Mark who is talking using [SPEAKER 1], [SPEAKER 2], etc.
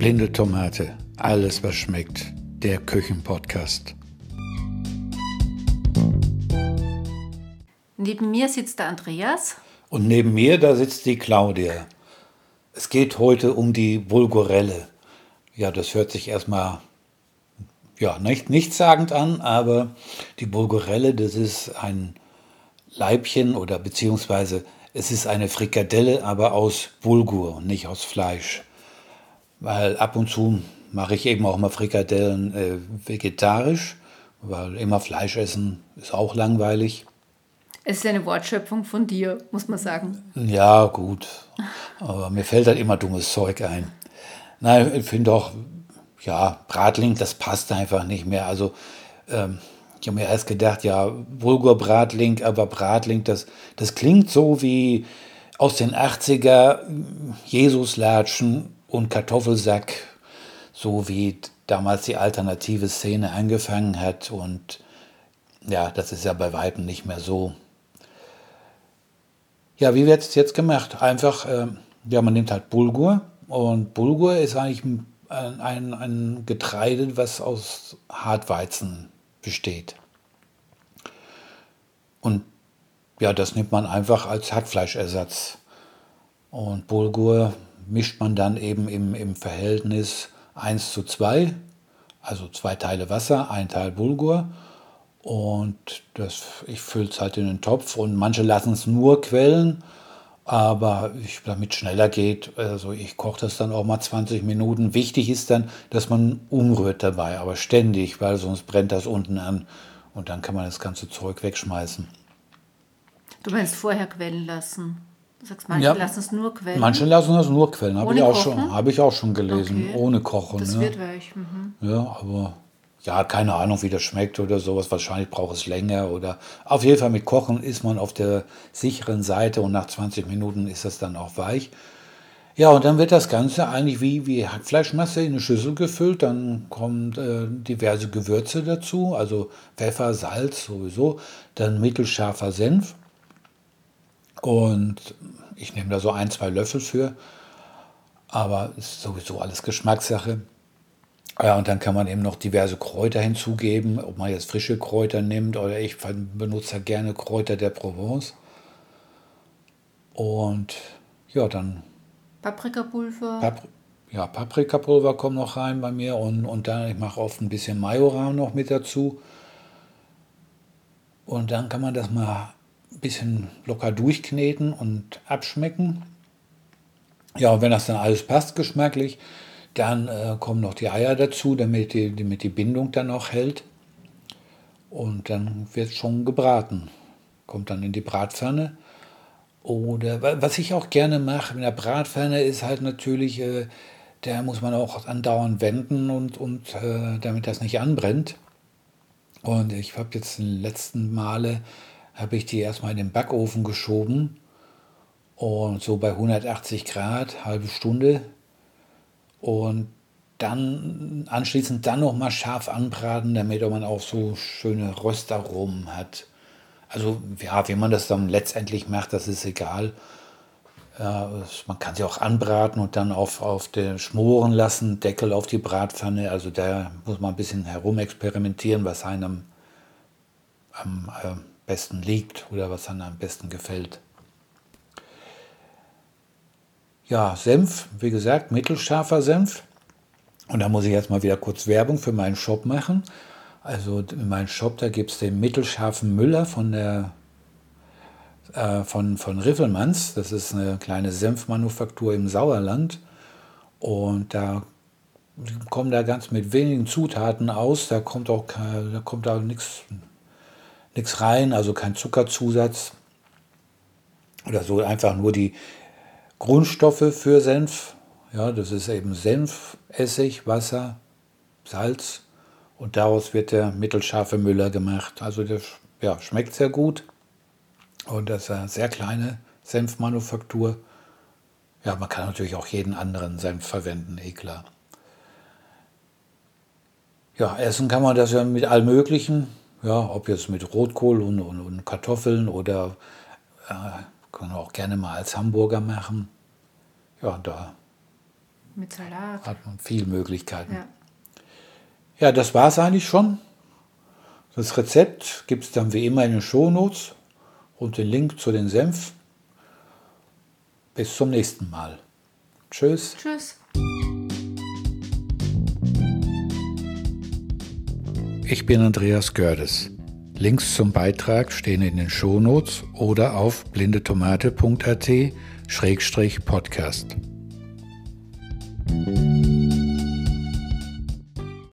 [SPEAKER 1] Blinde Tomate, alles was schmeckt. Der Küchenpodcast.
[SPEAKER 2] Neben mir sitzt der Andreas.
[SPEAKER 1] Und neben mir, da sitzt die Claudia. Es geht heute um die Bulgurelle. Ja, das hört sich erstmal ja, nicht, nichtssagend an, aber die Bulgurelle, das ist ein Leibchen oder beziehungsweise es ist eine Frikadelle, aber aus Bulgur, nicht aus Fleisch. Weil ab und zu mache ich eben auch mal Frikadellen äh, vegetarisch, weil immer Fleisch essen ist auch langweilig.
[SPEAKER 2] Es ist eine Wortschöpfung von dir, muss man sagen.
[SPEAKER 1] Ja, gut. Aber mir fällt halt immer dummes Zeug ein. Nein, ich finde auch, ja, Bratling, das passt einfach nicht mehr. Also, ähm, ich habe mir erst gedacht, ja, Bulgur Bratling, aber Bratling, das, das klingt so wie aus den 80er Jesuslatschen und Kartoffelsack, so wie damals die alternative Szene angefangen hat. Und ja, das ist ja bei Weitem nicht mehr so. Ja, wie wird es jetzt gemacht? Einfach, äh, ja, man nimmt halt Bulgur und Bulgur ist eigentlich ein, ein, ein Getreide, was aus Hartweizen besteht. Und ja, das nimmt man einfach als Hackfleischersatz. Und Bulgur mischt man dann eben im, im Verhältnis 1 zu 2, also zwei Teile Wasser, ein Teil Bulgur. Und das, ich fülle es halt in den Topf und manche lassen es nur quellen, aber ich, damit schneller geht, also ich koche das dann auch mal 20 Minuten. Wichtig ist dann, dass man umrührt dabei, aber ständig, weil sonst brennt das unten an und dann kann man das ganze Zeug wegschmeißen.
[SPEAKER 2] Du meinst vorher quellen lassen? Du sagst, manche ja, lassen es nur quellen.
[SPEAKER 1] Manche lassen es nur quellen, habe ich, auch schon, hab ich auch schon gelesen, okay. ohne Kochen.
[SPEAKER 2] Das ne? wird weich. Mhm.
[SPEAKER 1] Ja, aber ja, keine Ahnung, wie das schmeckt oder sowas. Wahrscheinlich braucht es länger oder auf jeden Fall mit Kochen ist man auf der sicheren Seite und nach 20 Minuten ist das dann auch weich. Ja, und dann wird das Ganze eigentlich wie, wie Hackfleischmasse in eine Schüssel gefüllt. Dann kommen äh, diverse Gewürze dazu, also Pfeffer, Salz sowieso, dann mittelscharfer Senf. Und ich nehme da so ein, zwei Löffel für. Aber ist sowieso alles Geschmackssache. Ja, und dann kann man eben noch diverse Kräuter hinzugeben, ob man jetzt frische Kräuter nimmt oder ich benutze gerne Kräuter der Provence. Und ja, dann.
[SPEAKER 2] Paprikapulver.
[SPEAKER 1] Papri ja, Paprikapulver kommt noch rein bei mir und, und dann, ich mache oft ein bisschen Majoran noch mit dazu. Und dann kann man das mal ein bisschen locker durchkneten und abschmecken. Ja, und wenn das dann alles passt geschmacklich, dann äh, kommen noch die Eier dazu, damit die, damit die Bindung dann auch hält. Und dann wird schon gebraten. Kommt dann in die Bratpfanne. Oder was ich auch gerne mache in der Bratpfanne ist halt natürlich, äh, da muss man auch andauernd wenden und, und äh, damit das nicht anbrennt. Und ich habe jetzt in den letzten Male, habe ich die erstmal in den Backofen geschoben und so bei 180 Grad, halbe Stunde und dann anschließend dann noch mal scharf anbraten, damit man auch so schöne Röstaromen hat. Also ja, wie man das dann letztendlich macht, das ist egal. Äh, man kann sie auch anbraten und dann auf, auf den schmoren lassen, Deckel auf die Bratpfanne. Also da muss man ein bisschen herumexperimentieren, was einem am, am äh, besten liegt oder was einem am besten gefällt. Ja, Senf, wie gesagt, mittelscharfer Senf. Und da muss ich jetzt mal wieder kurz Werbung für meinen Shop machen. Also in meinem Shop, da gibt es den mittelscharfen Müller von der äh, von, von Riffelmanns. Das ist eine kleine Senfmanufaktur im Sauerland. Und da kommen da ganz mit wenigen Zutaten aus. Da kommt auch da kommt da nichts nichts rein, also kein Zuckerzusatz oder so. Einfach nur die Grundstoffe für Senf. Ja, das ist eben Senf, Essig, Wasser, Salz und daraus wird der mittelscharfe Müller gemacht. Also der ja, schmeckt sehr gut und das ist eine sehr kleine Senfmanufaktur. Ja, man kann natürlich auch jeden anderen Senf verwenden, eh klar. Ja, essen kann man das ja mit allem Möglichen. Ja, ob jetzt mit Rotkohl und, und, und Kartoffeln oder äh, kann man auch gerne mal als Hamburger machen. Ja, da
[SPEAKER 2] Mit Salat.
[SPEAKER 1] Hat man viele Möglichkeiten.
[SPEAKER 2] Ja.
[SPEAKER 1] Ja, das war es eigentlich schon. Das Rezept gibt es dann wie immer in den Shownotes und den Link zu den Senf. Bis zum nächsten Mal. Tschüss.
[SPEAKER 2] Tschüss.
[SPEAKER 1] ich bin Andreas Gördes. Links zum Beitrag stehen in den Shownotes oder auf blindetomate.at-podcast.